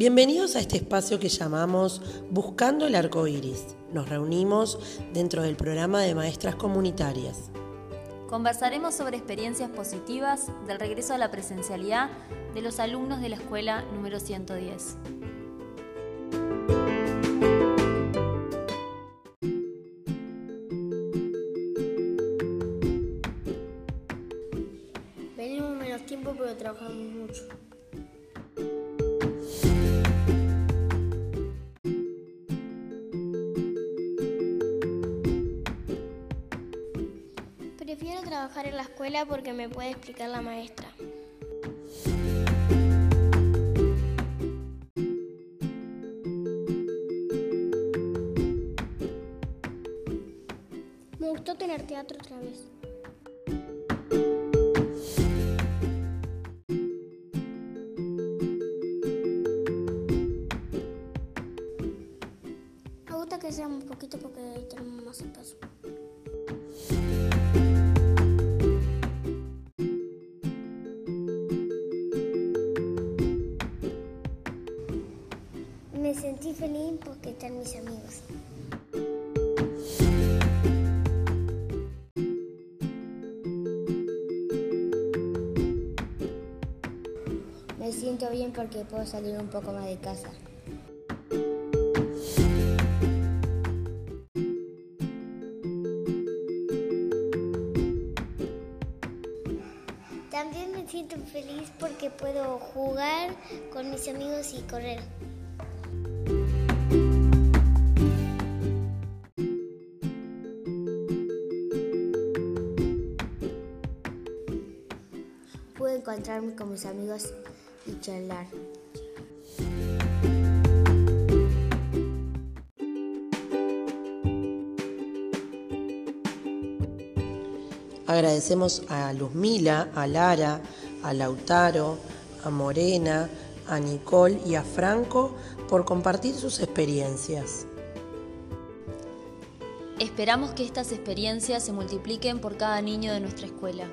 Bienvenidos a este espacio que llamamos Buscando el Arco Iris. Nos reunimos dentro del programa de Maestras Comunitarias. Conversaremos sobre experiencias positivas del regreso a la presencialidad de los alumnos de la escuela número 110. Venimos menos tiempo, pero trabajamos mucho. La escuela porque me puede explicar la maestra. Me gustó tener teatro otra vez. Están mis amigos. Me siento bien porque puedo salir un poco más de casa. También me siento feliz porque puedo jugar con mis amigos y correr. Pude encontrarme con mis amigos y charlar. Agradecemos a Luzmila, a Lara, a Lautaro, a Morena, a Nicole y a Franco por compartir sus experiencias. Esperamos que estas experiencias se multipliquen por cada niño de nuestra escuela.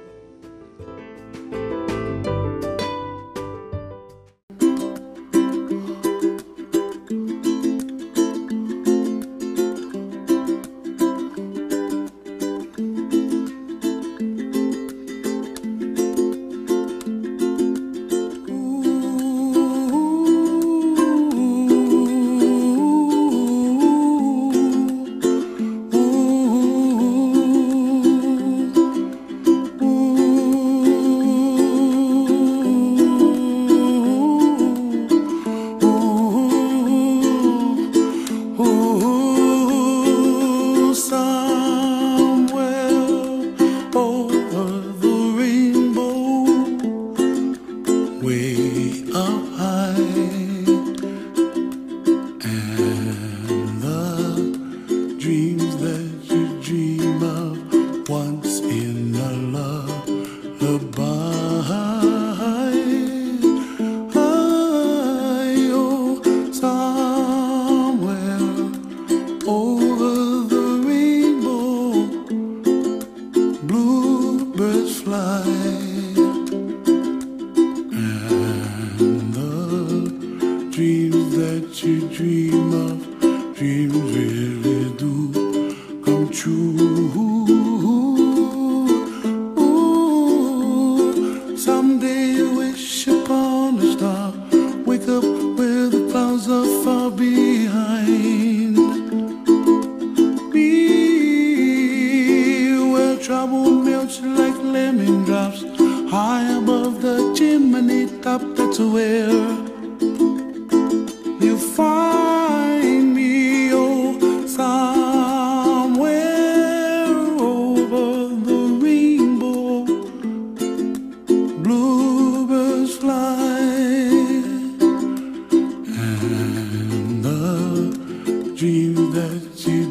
And the dreams that you dream of, dreams really do come true.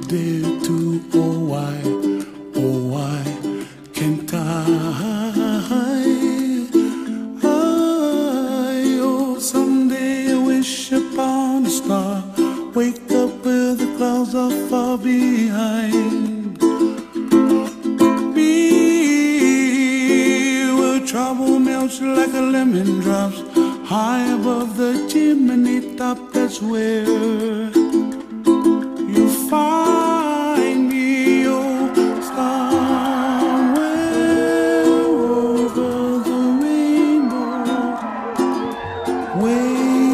Dare to, oh why, oh why can't I? Be where trouble melts like a lemon drops High above the chimney top, that's where you find me. Oh, somewhere over the rainbow, way